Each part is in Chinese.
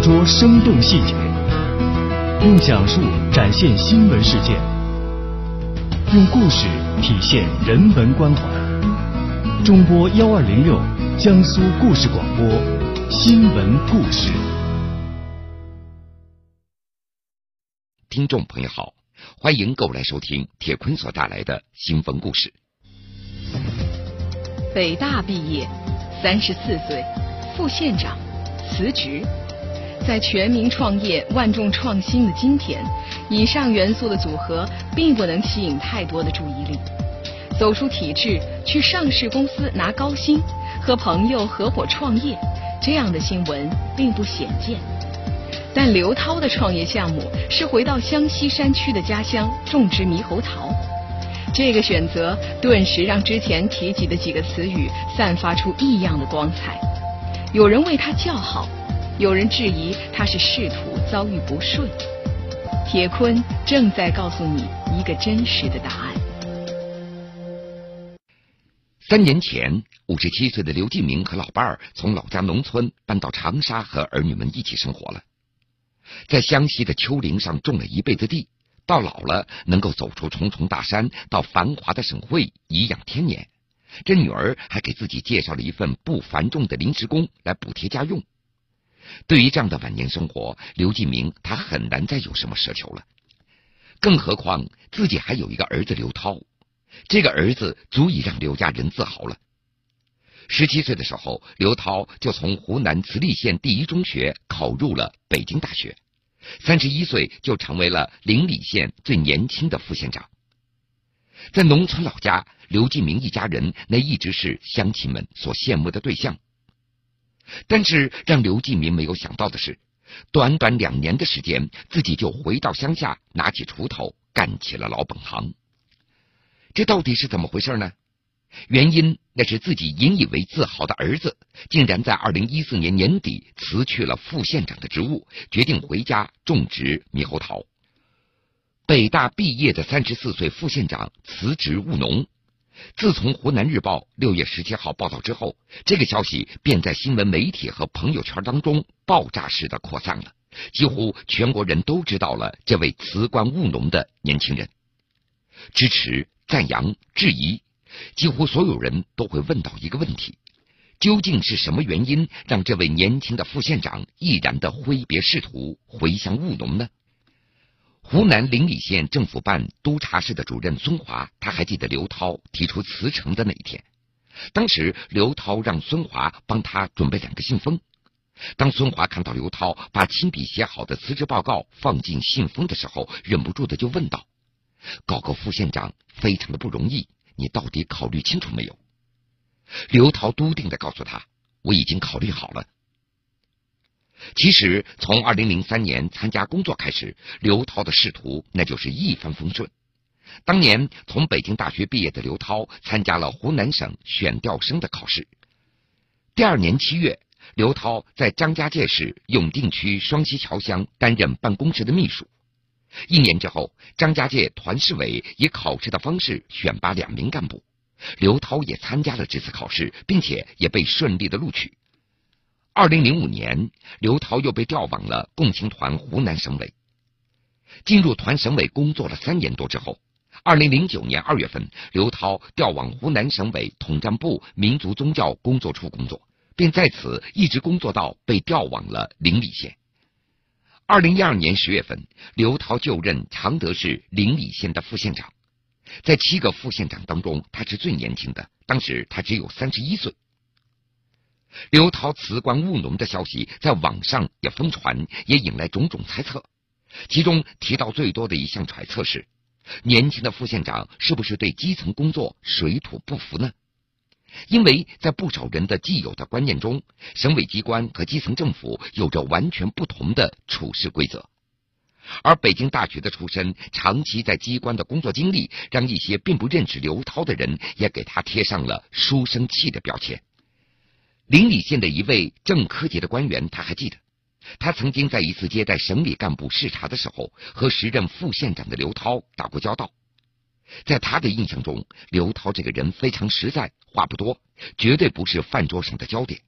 捕捉生动细节，用讲述展现新闻事件，用故事体现人文关怀。中波幺二零六，江苏故事广播，新闻故事。听众朋友好，欢迎各位来收听铁坤所带来的新闻故事。北大毕业，三十四岁，副县长辞职。在全民创业、万众创新的今天，以上元素的组合并不能吸引太多的注意力。走出体制，去上市公司拿高薪，和朋友合伙创业，这样的新闻并不鲜见。但刘涛的创业项目是回到湘西山区的家乡种植猕猴桃，这个选择顿时让之前提及的几个词语散发出异样的光彩。有人为他叫好。有人质疑他是仕途遭遇不顺，铁坤正在告诉你一个真实的答案。三年前，五十七岁的刘继明和老伴儿从老家农村搬到长沙，和儿女们一起生活了。在湘西的丘陵上种了一辈子地，到老了能够走出重重大山，到繁华的省会颐养天年。这女儿还给自己介绍了一份不繁重的临时工来补贴家用。对于这样的晚年生活，刘继明他很难再有什么奢求了。更何况自己还有一个儿子刘涛，这个儿子足以让刘家人自豪了。十七岁的时候，刘涛就从湖南慈利县第一中学考入了北京大学，三十一岁就成为了临澧县最年轻的副县长。在农村老家，刘继明一家人那一直是乡亲们所羡慕的对象。但是让刘继明没有想到的是，短短两年的时间，自己就回到乡下，拿起锄头干起了老本行。这到底是怎么回事呢？原因那是自己引以为自豪的儿子，竟然在二零一四年年底辞去了副县长的职务，决定回家种植猕猴桃。北大毕业的三十四岁副县长辞职务农。自从湖南日报六月十七号报道之后，这个消息便在新闻媒体和朋友圈当中爆炸式的扩散了，几乎全国人都知道了这位辞官务农的年轻人。支持、赞扬、质疑，几乎所有人都会问到一个问题：究竟是什么原因让这位年轻的副县长毅然的挥别仕途，回乡务农呢？湖南临澧县政府办督察室的主任孙华，他还记得刘涛提出辞呈的那一天。当时刘涛让孙华帮他准备两个信封。当孙华看到刘涛把亲笔写好的辞职报告放进信封的时候，忍不住的就问道：“搞个副县长非常的不容易，你到底考虑清楚没有？”刘涛笃定的告诉他：“我已经考虑好了。”其实，从二零零三年参加工作开始，刘涛的仕途那就是一帆风顺。当年从北京大学毕业的刘涛，参加了湖南省选调生的考试。第二年七月，刘涛在张家界市永定区双溪桥乡担任办公室的秘书。一年之后，张家界团市委以考试的方式选拔两名干部，刘涛也参加了这次考试，并且也被顺利的录取。二零零五年，刘涛又被调往了共青团湖南省委。进入团省委工作了三年多之后，二零零九年二月份，刘涛调往湖南省委统战部民族宗教工作处工作，并在此一直工作到被调往了临澧县。二零一二年十月份，刘涛就任常德市临澧县的副县长。在七个副县长当中，他是最年轻的，当时他只有三十一岁。刘涛辞官务农的消息在网上也疯传，也引来种种猜测。其中提到最多的一项揣测是：年轻的副县长是不是对基层工作水土不服呢？因为在不少人的既有的观念中，省委机关和基层政府有着完全不同的处事规则。而北京大学的出身，长期在机关的工作经历，让一些并不认识刘涛的人也给他贴上了书生气的标签。临澧县的一位正科级的官员，他还记得，他曾经在一次接待省里干部视察的时候，和时任副县长的刘涛打过交道。在他的印象中，刘涛这个人非常实在，话不多，绝对不是饭桌上的焦点。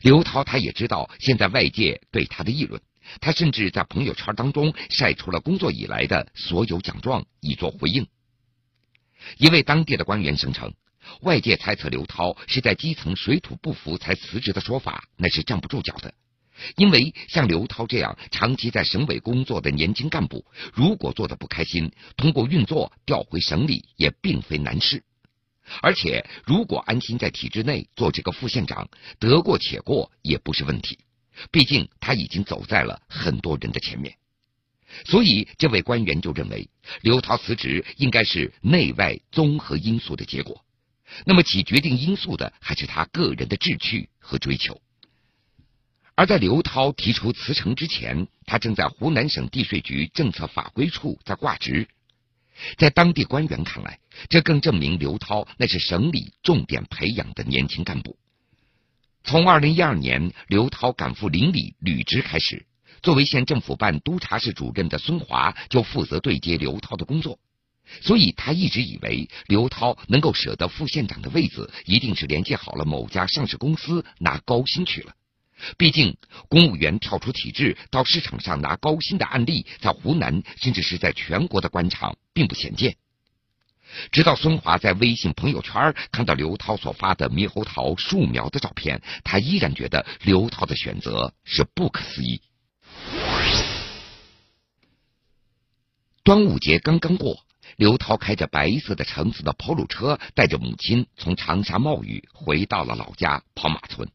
刘涛他也知道现在外界对他的议论，他甚至在朋友圈当中晒出了工作以来的所有奖状以作回应。一位当地的官员声称，外界猜测刘涛是在基层水土不服才辞职的说法，那是站不住脚的。因为像刘涛这样长期在省委工作的年轻干部，如果做的不开心，通过运作调回省里也并非难事。而且，如果安心在体制内做这个副县长，得过且过也不是问题。毕竟他已经走在了很多人的前面。所以，这位官员就认为，刘涛辞职应该是内外综合因素的结果。那么，起决定因素的还是他个人的志趣和追求。而在刘涛提出辞呈之前，他正在湖南省地税局政策法规处在挂职。在当地官员看来，这更证明刘涛那是省里重点培养的年轻干部。从二零一二年刘涛赶赴邻里履职开始，作为县政府办督察室主任的孙华就负责对接刘涛的工作，所以他一直以为刘涛能够舍得副县长的位子，一定是联系好了某家上市公司拿高薪去了。毕竟，公务员跳出体制到市场上拿高薪的案例，在湖南甚至是在全国的官场并不鲜见。直到孙华在微信朋友圈看到刘涛所发的猕猴桃树苗的照片，他依然觉得刘涛的选择是不可思议。端午节刚刚过，刘涛开着白色的橙色的 Polo 车，带着母亲从长沙冒雨回到了老家跑马村。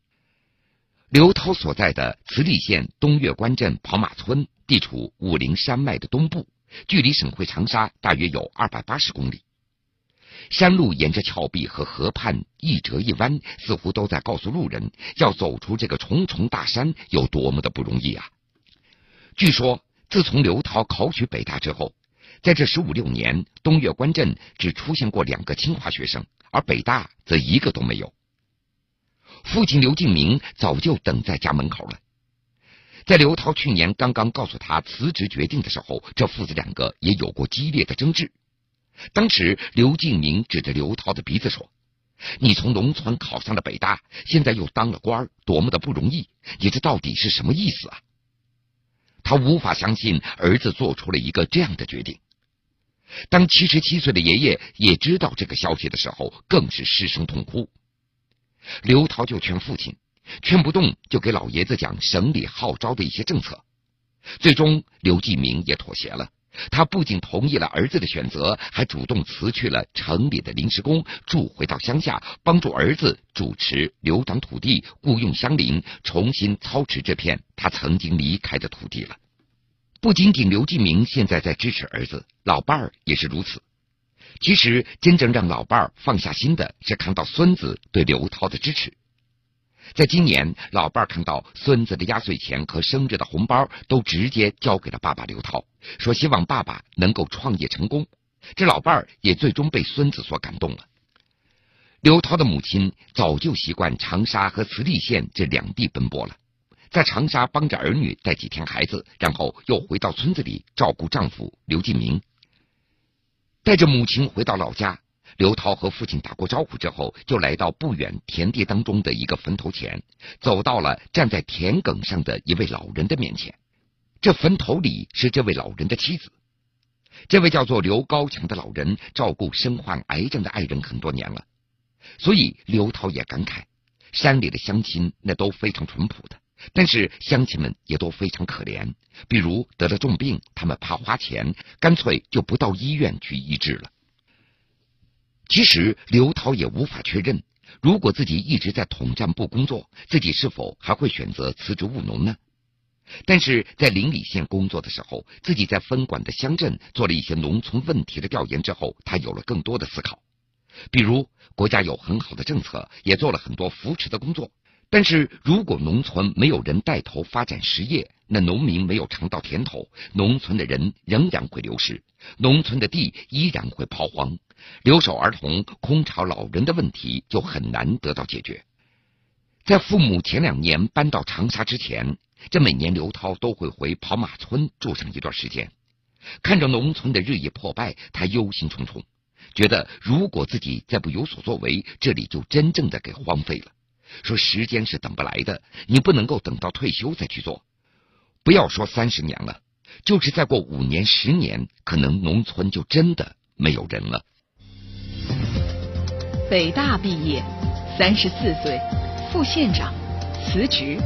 刘涛所在的慈利县东岳关镇跑马村地处武陵山脉的东部，距离省会长沙大约有二百八十公里。山路沿着峭壁和河畔一折一弯，似乎都在告诉路人，要走出这个重重大山有多么的不容易啊！据说，自从刘涛考取北大之后，在这十五六年，东岳关镇只出现过两个清华学生，而北大则一个都没有。父亲刘敬明早就等在家门口了。在刘涛去年刚刚告诉他辞职决定的时候，这父子两个也有过激烈的争执。当时刘敬明指着刘涛的鼻子说：“你从农村考上了北大，现在又当了官，多么的不容易！你这到底是什么意思啊？”他无法相信儿子做出了一个这样的决定。当七十七岁的爷爷也知道这个消息的时候，更是失声痛哭。刘涛就劝父亲，劝不动就给老爷子讲省里号召的一些政策。最终，刘继明也妥协了。他不仅同意了儿子的选择，还主动辞去了城里的临时工，住回到乡下，帮助儿子主持留长土地，雇佣乡邻，重新操持这片他曾经离开的土地了。不仅仅刘继明现在在支持儿子，老伴儿也是如此。其实，真正让老伴儿放下心的是看到孙子对刘涛的支持。在今年，老伴儿看到孙子的压岁钱和生日的红包都直接交给了爸爸刘涛，说希望爸爸能够创业成功。这老伴儿也最终被孙子所感动了。刘涛的母亲早就习惯长沙和慈利县这两地奔波了，在长沙帮着儿女带几天孩子，然后又回到村子里照顾丈夫刘进明。带着母亲回到老家，刘涛和父亲打过招呼之后，就来到不远田地当中的一个坟头前，走到了站在田埂上的一位老人的面前。这坟头里是这位老人的妻子，这位叫做刘高强的老人照顾身患癌症的爱人很多年了，所以刘涛也感慨，山里的乡亲那都非常淳朴的。但是乡亲们也都非常可怜，比如得了重病，他们怕花钱，干脆就不到医院去医治了。其实刘涛也无法确认，如果自己一直在统战部工作，自己是否还会选择辞职务农呢？但是在邻里县工作的时候，自己在分管的乡镇做了一些农村问题的调研之后，他有了更多的思考，比如国家有很好的政策，也做了很多扶持的工作。但是如果农村没有人带头发展实业，那农民没有尝到甜头，农村的人仍然会流失，农村的地依然会抛荒，留守儿童、空巢老人的问题就很难得到解决。在父母前两年搬到长沙之前，这每年刘涛都会回跑马村住上一段时间，看着农村的日益破败，他忧心忡忡，觉得如果自己再不有所作为，这里就真正的给荒废了。说时间是等不来的，你不能够等到退休再去做。不要说三十年了，就是再过五年、十年，可能农村就真的没有人了。北大毕业，三十四岁，副县长，辞职。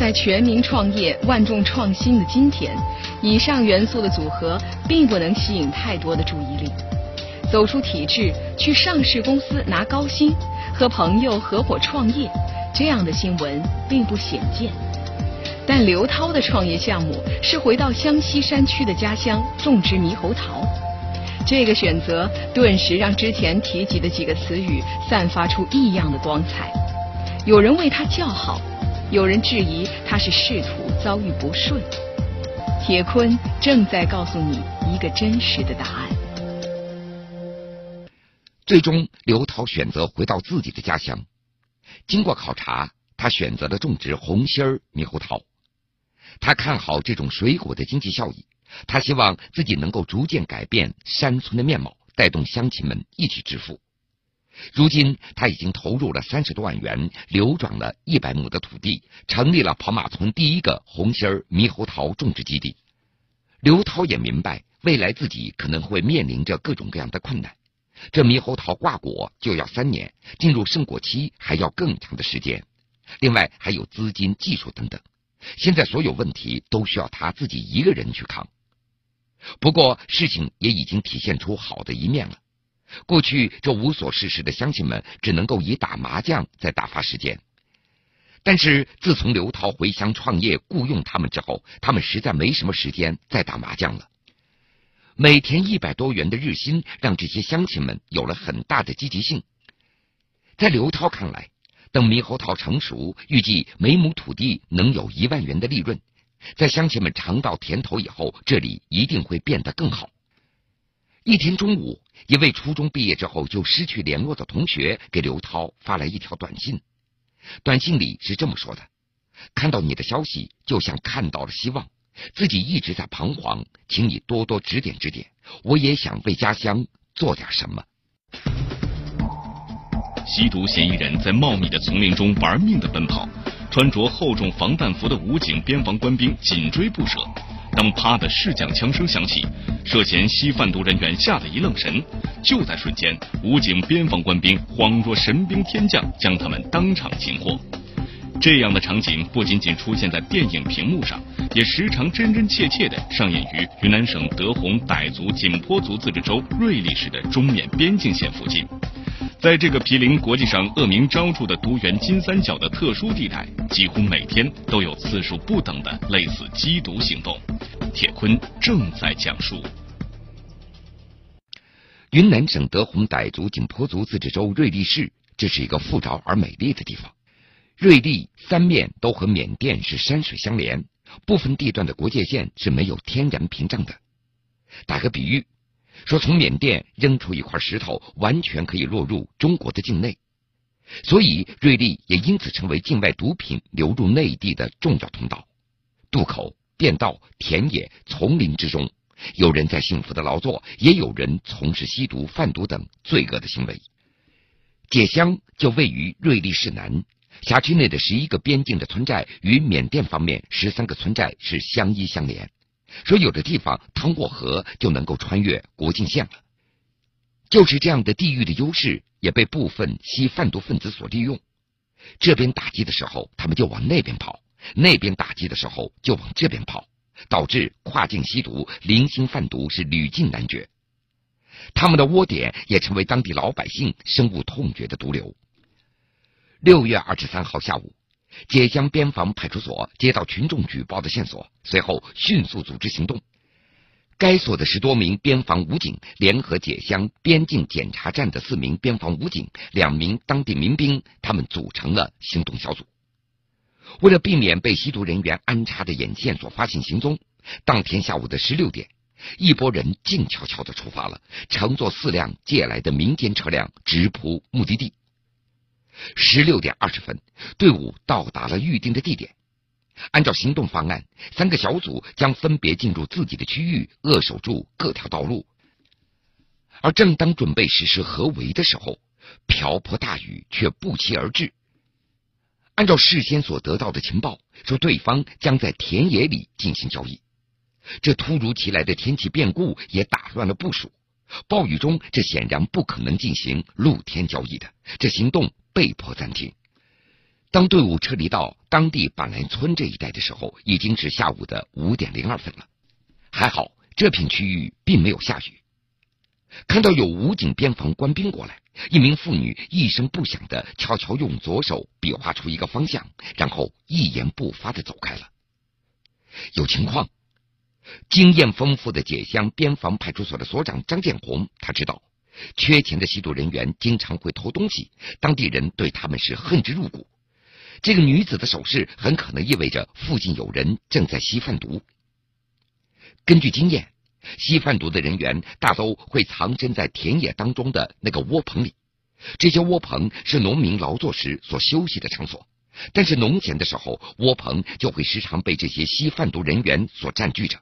在全民创业、万众创新的今天，以上元素的组合并不能吸引太多的注意力。走出体制，去上市公司拿高薪，和朋友合伙创业，这样的新闻并不鲜见。但刘涛的创业项目是回到湘西山区的家乡种植猕猴桃，这个选择顿时让之前提及的几个词语散发出异样的光彩。有人为他叫好。有人质疑他是仕途遭遇不顺，铁坤正在告诉你一个真实的答案。最终，刘涛选择回到自己的家乡。经过考察，他选择了种植红心猕猴桃。他看好这种水果的经济效益，他希望自己能够逐渐改变山村的面貌，带动乡亲们一起致富。如今，他已经投入了三十多万元，流转了一百亩的土地，成立了跑马村第一个红心猕猴桃种植基地。刘涛也明白，未来自己可能会面临着各种各样的困难。这猕猴桃挂果就要三年，进入盛果期还要更长的时间。另外还有资金、技术等等，现在所有问题都需要他自己一个人去扛。不过，事情也已经体现出好的一面了。过去这无所事事的乡亲们只能够以打麻将在打发时间，但是自从刘涛回乡创业雇佣他们之后，他们实在没什么时间再打麻将了。每天一百多元的日薪让这些乡亲们有了很大的积极性。在刘涛看来，等猕猴桃成熟，预计每亩土地能有一万元的利润。在乡亲们尝到甜头以后，这里一定会变得更好。一天中午，一位初中毕业之后就失去联络的同学给刘涛发来一条短信。短信里是这么说的：“看到你的消息，就像看到了希望。自己一直在彷徨，请你多多指点指点。我也想为家乡做点什么。”吸毒嫌疑人在茂密的丛林中玩命的奔跑，穿着厚重防弹服的武警边防官兵紧追不舍。当啪的试讲枪声响起，涉嫌吸贩毒人员吓得一愣神。就在瞬间，武警边防官兵恍若神兵天将，将他们当场擒获。这样的场景不仅仅出现在电影屏幕上，也时常真真切切的上演于云南省德宏傣族景颇族自治州瑞丽市的中缅边境线附近。在这个毗邻国际上恶名昭著的独园金三角的特殊地带，几乎每天都有次数不等的类似缉毒行动。铁坤正在讲述：云南省德宏傣族景颇族自治州瑞丽市，这是一个富饶而美丽的地方。瑞丽三面都和缅甸是山水相连，部分地段的国界线是没有天然屏障的。打个比喻。说从缅甸扔出一块石头，完全可以落入中国的境内，所以瑞丽也因此成为境外毒品流入内地的重要通道。渡口、便道、田野、丛林之中，有人在幸福的劳作，也有人从事吸毒、贩毒等罪恶的行为。解乡就位于瑞丽市南，辖区内的十一个边境的村寨与缅甸方面十三个村寨是相依相连。说有的地方趟过河就能够穿越国境线了，就是这样的地域的优势，也被部分吸贩毒分子所利用。这边打击的时候，他们就往那边跑；那边打击的时候，就往这边跑，导致跨境吸毒、零星贩毒是屡禁难绝。他们的窝点也成为当地老百姓深恶痛绝的毒瘤。六月二十三号下午。解乡边防派出所接到群众举报的线索，随后迅速组织行动。该所的十多名边防武警联合解乡边境检查站的四名边防武警、两名当地民兵，他们组成了行动小组。为了避免被吸毒人员安插的眼线所发现行踪，当天下午的十六点，一拨人静悄悄的出发了，乘坐四辆借来的民间车辆直扑目的地。十六点二十分，队伍到达了预定的地点。按照行动方案，三个小组将分别进入自己的区域，扼守住各条道路。而正当准备实施合围的时候，瓢泼大雨却不期而至。按照事先所得到的情报，说对方将在田野里进行交易。这突如其来的天气变故也打乱了部署。暴雨中，这显然不可能进行露天交易的，这行动被迫暂停。当队伍撤离到当地板兰村这一带的时候，已经是下午的五点零二分了。还好，这片区域并没有下雨。看到有武警边防官兵过来，一名妇女一声不响的悄悄用左手比划出一个方向，然后一言不发的走开了。有情况。经验丰富的解乡边防派出所的所长张建红，他知道缺钱的吸毒人员经常会偷东西，当地人对他们是恨之入骨。这个女子的手势很可能意味着附近有人正在吸贩毒。根据经验，吸贩毒的人员大都会藏身在田野当中的那个窝棚里，这些窝棚是农民劳作时所休息的场所。但是农闲的时候，窝棚就会时常被这些吸贩毒人员所占据着。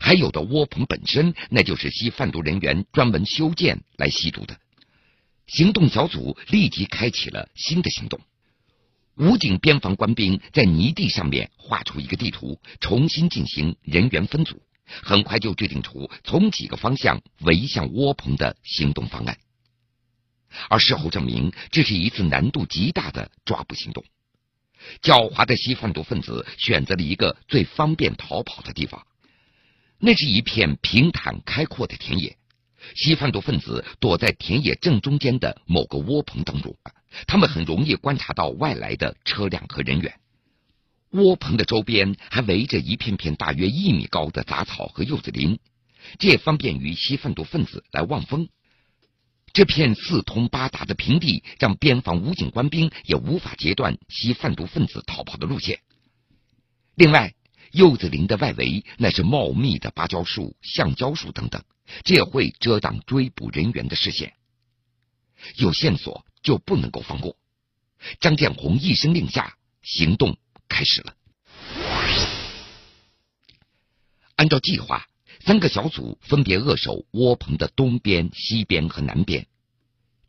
还有的窝棚本身，那就是吸贩毒人员专门修建来吸毒的。行动小组立即开启了新的行动。武警边防官兵在泥地上面画出一个地图，重新进行人员分组，很快就制定出从几个方向围向窝棚的行动方案。而事后证明，这是一次难度极大的抓捕行动。狡猾的吸贩毒分子选择了一个最方便逃跑的地方。那是一片平坦开阔的田野，吸贩毒分子躲在田野正中间的某个窝棚当中，他们很容易观察到外来的车辆和人员。窝棚的周边还围着一片片大约一米高的杂草和柚子林，这也方便于吸贩毒分子来望风。这片四通八达的平地，让边防武警官兵也无法截断吸贩毒分子逃跑的路线。另外，柚子林的外围那是茂密的芭蕉树、橡胶树等等，这也会遮挡追捕人员的视线。有线索就不能够放过。张建红一声令下，行动开始了。按照计划，三个小组分别扼守窝棚的东边、西边和南边。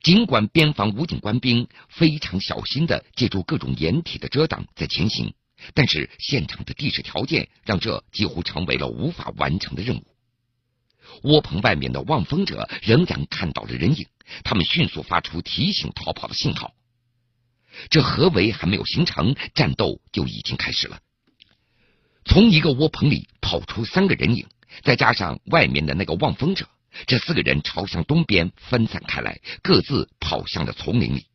尽管边防武警官兵非常小心的借助各种掩体的遮挡在前行。但是现场的地质条件让这几乎成为了无法完成的任务。窝棚外面的望风者仍然看到了人影，他们迅速发出提醒逃跑的信号。这合围还没有形成，战斗就已经开始了。从一个窝棚里跑出三个人影，再加上外面的那个望风者，这四个人朝向东边分散开来，各自跑向了丛林里。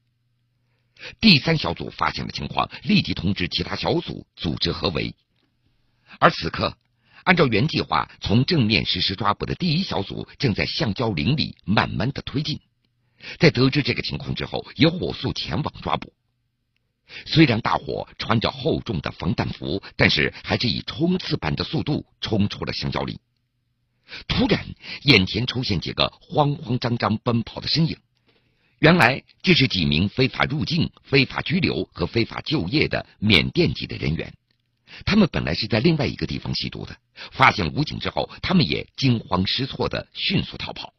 第三小组发现了情况，立即通知其他小组组织合围。而此刻，按照原计划从正面实施抓捕的第一小组正在橡胶林里慢慢的推进。在得知这个情况之后，也火速前往抓捕。虽然大伙穿着厚重的防弹服，但是还是以冲刺般的速度冲出了橡胶林。突然，眼前出现几个慌慌张张奔跑的身影。原来这是几名非法入境、非法拘留和非法就业的缅甸籍的人员，他们本来是在另外一个地方吸毒的，发现武警之后，他们也惊慌失措的迅速逃跑。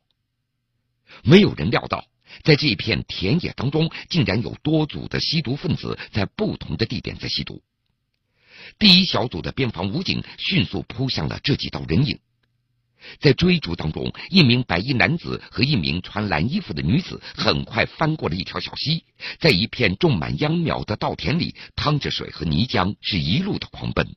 没有人料到，在这片田野当中，竟然有多组的吸毒分子在不同的地点在吸毒。第一小组的边防武警迅速扑向了这几道人影。在追逐当中，一名白衣男子和一名穿蓝衣服的女子很快翻过了一条小溪，在一片种满秧苗的稻田里趟着水和泥浆，是一路的狂奔。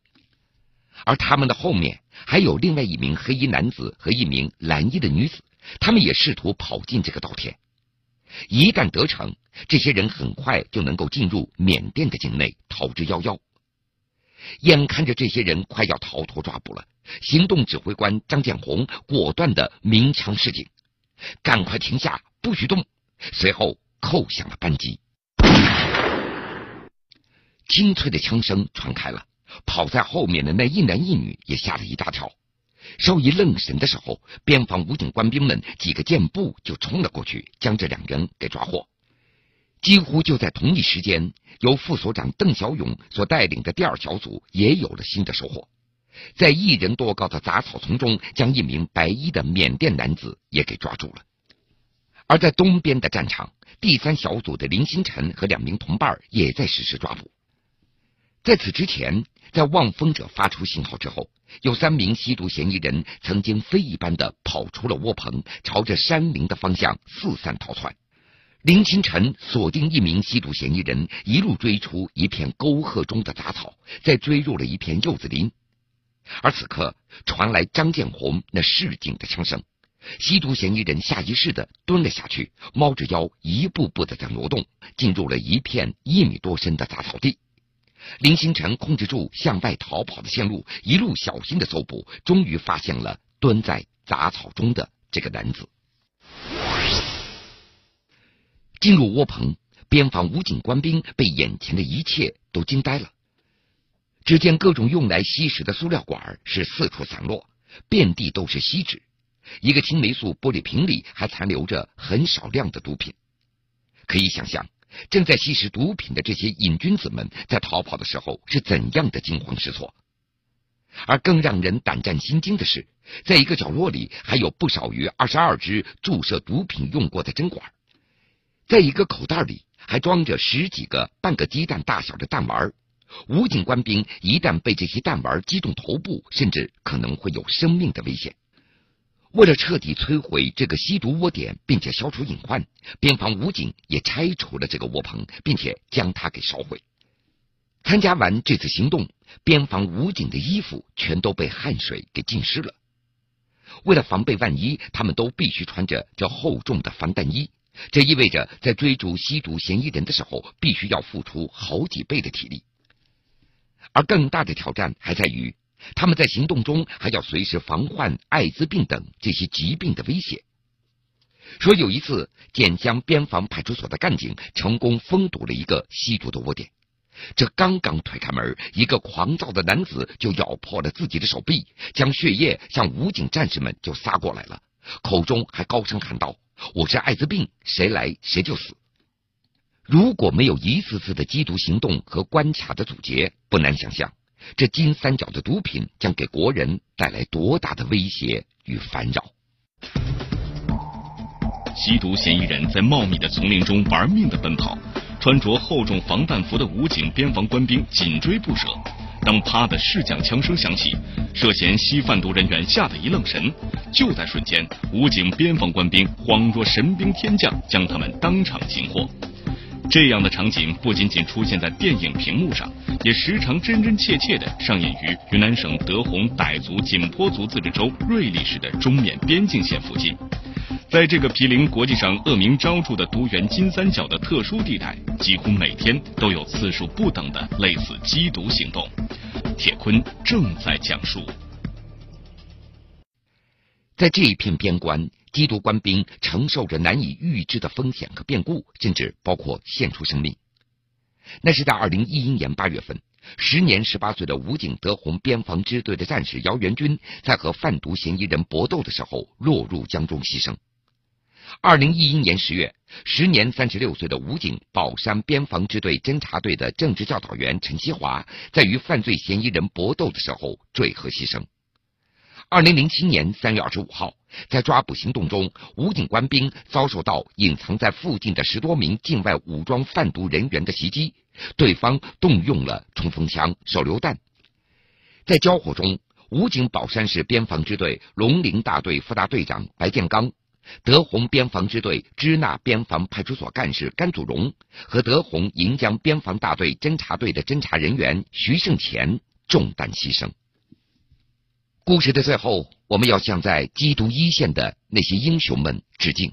而他们的后面还有另外一名黑衣男子和一名蓝衣的女子，他们也试图跑进这个稻田。一旦得逞，这些人很快就能够进入缅甸的境内，逃之夭夭。眼看着这些人快要逃脱抓捕了，行动指挥官张建红果断的鸣枪示警：“赶快停下，不许动！”随后扣响了扳机，清脆的枪声传开了。跑在后面的那一男一女也吓了一大跳，稍一愣神的时候，边防武警官兵们几个箭步就冲了过去，将这两人给抓获。几乎就在同一时间，由副所长邓小勇所带领的第二小组也有了新的收获，在一人多高的杂草丛中，将一名白衣的缅甸男子也给抓住了。而在东边的战场，第三小组的林星辰和两名同伴也在实施抓捕。在此之前，在望风者发出信号之后，有三名吸毒嫌疑人曾经飞一般的跑出了窝棚，朝着山林的方向四散逃窜。林清晨锁定一名吸毒嫌疑人，一路追出一片沟壑中的杂草，再追入了一片柚子林。而此刻传来张建红那示警的枪声，吸毒嫌疑人下意识的蹲了下去，猫着腰一步步的在挪动，进入了一片一米多深的杂草地。林星辰控制住向外逃跑的线路，一路小心的搜捕，终于发现了蹲在杂草中的这个男子。进入窝棚，边防武警官兵被眼前的一切都惊呆了。只见各种用来吸食的塑料管是四处散落，遍地都是锡纸，一个青霉素玻璃瓶里还残留着很少量的毒品。可以想象，正在吸食毒品的这些瘾君子们在逃跑的时候是怎样的惊慌失措。而更让人胆战心惊的是，在一个角落里还有不少于二十二支注射毒品用过的针管。在一个口袋里还装着十几个半个鸡蛋大小的弹丸，武警官兵一旦被这些弹丸击中头部，甚至可能会有生命的危险。为了彻底摧毁这个吸毒窝点，并且消除隐患，边防武警也拆除了这个窝棚，并且将它给烧毁。参加完这次行动，边防武警的衣服全都被汗水给浸湿了。为了防备万一，他们都必须穿着这厚重的防弹衣。这意味着，在追逐吸毒嫌疑人的时候，必须要付出好几倍的体力。而更大的挑战还在于，他们在行动中还要随时防患艾滋病等这些疾病的威胁。说有一次，简江边防派出所的干警成功封堵了一个吸毒的窝点，这刚刚推开门，一个狂躁的男子就咬破了自己的手臂，将血液向武警战士们就撒过来了，口中还高声喊道。我是艾滋病，谁来谁就死。如果没有一次次的缉毒行动和关卡的阻截，不难想象，这金三角的毒品将给国人带来多大的威胁与烦扰。吸毒嫌疑人在茂密的丛林中玩命的奔跑，穿着厚重防弹服的武警边防官兵紧追不舍。当啪的试讲枪声响起，涉嫌吸贩毒人员吓得一愣神。就在瞬间，武警边防官兵恍若神兵天降，将他们当场擒获。这样的场景不仅仅出现在电影屏幕上，也时常真真切切的上演于云南省德宏傣族景颇族自治州瑞丽市的中缅边境线附近。在这个毗邻国际上恶名昭著的毒源金三角的特殊地带，几乎每天都有次数不等的类似缉毒行动。铁坤正在讲述，在这一片边关，缉毒官兵承受着难以预知的风险和变故，甚至包括献出生命。那是在二零一一年八月份，时年十八岁的武警德宏边防支队的战士姚元军，在和贩毒嫌疑人搏斗的时候落入江中牺牲。二零一一年十月，时年三十六岁的武警宝山边防支队侦察队的政治教导员陈锡华，在与犯罪嫌疑人搏斗的时候坠河牺牲。二零零七年三月二十五号，在抓捕行动中，武警官兵遭受到隐藏在附近的十多名境外武装贩毒人员的袭击，对方动用了冲锋枪、手榴弹。在交火中，武警宝山市边防支队龙陵大队副大队长白建刚。德宏边防支队支那边防派出所干事甘祖荣和德宏银江边防大队侦察队的侦察人员徐胜前中弹牺牲。故事的最后，我们要向在缉毒一线的那些英雄们致敬。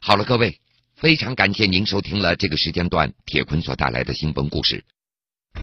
好了，各位，非常感谢您收听了这个时间段铁坤所带来的新闻故事。